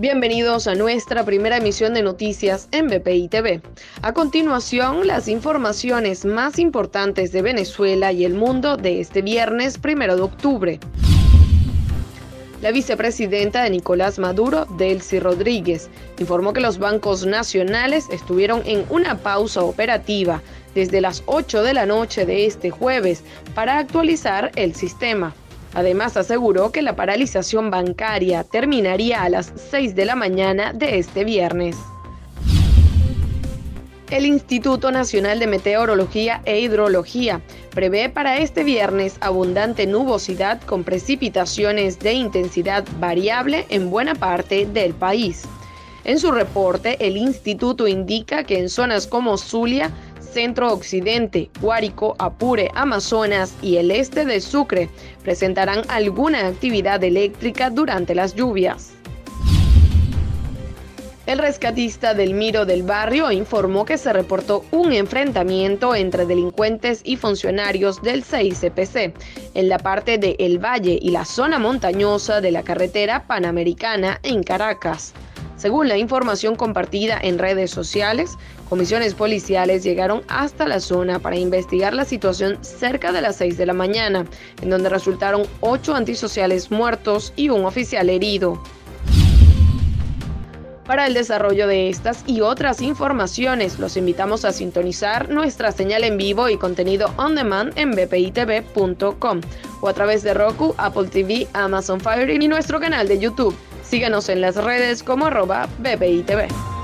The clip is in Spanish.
Bienvenidos a nuestra primera emisión de noticias en BPI TV. A continuación, las informaciones más importantes de Venezuela y el mundo de este viernes primero de octubre. La vicepresidenta de Nicolás Maduro, Delcy Rodríguez, informó que los bancos nacionales estuvieron en una pausa operativa desde las 8 de la noche de este jueves para actualizar el sistema. Además, aseguró que la paralización bancaria terminaría a las 6 de la mañana de este viernes. El Instituto Nacional de Meteorología e Hidrología prevé para este viernes abundante nubosidad con precipitaciones de intensidad variable en buena parte del país. En su reporte, el instituto indica que en zonas como Zulia, Centro Occidente, Guárico, Apure, Amazonas y el este de Sucre presentarán alguna actividad eléctrica durante las lluvias. El rescatista del Miro del barrio informó que se reportó un enfrentamiento entre delincuentes y funcionarios del CICPC en la parte de El Valle y la zona montañosa de la carretera panamericana en Caracas. Según la información compartida en redes sociales, comisiones policiales llegaron hasta la zona para investigar la situación cerca de las 6 de la mañana, en donde resultaron ocho antisociales muertos y un oficial herido. Para el desarrollo de estas y otras informaciones, los invitamos a sintonizar nuestra señal en vivo y contenido on demand en bpitv.com o a través de Roku, Apple TV, Amazon Fire y nuestro canal de YouTube. Síguenos en las redes como arroba BPITV.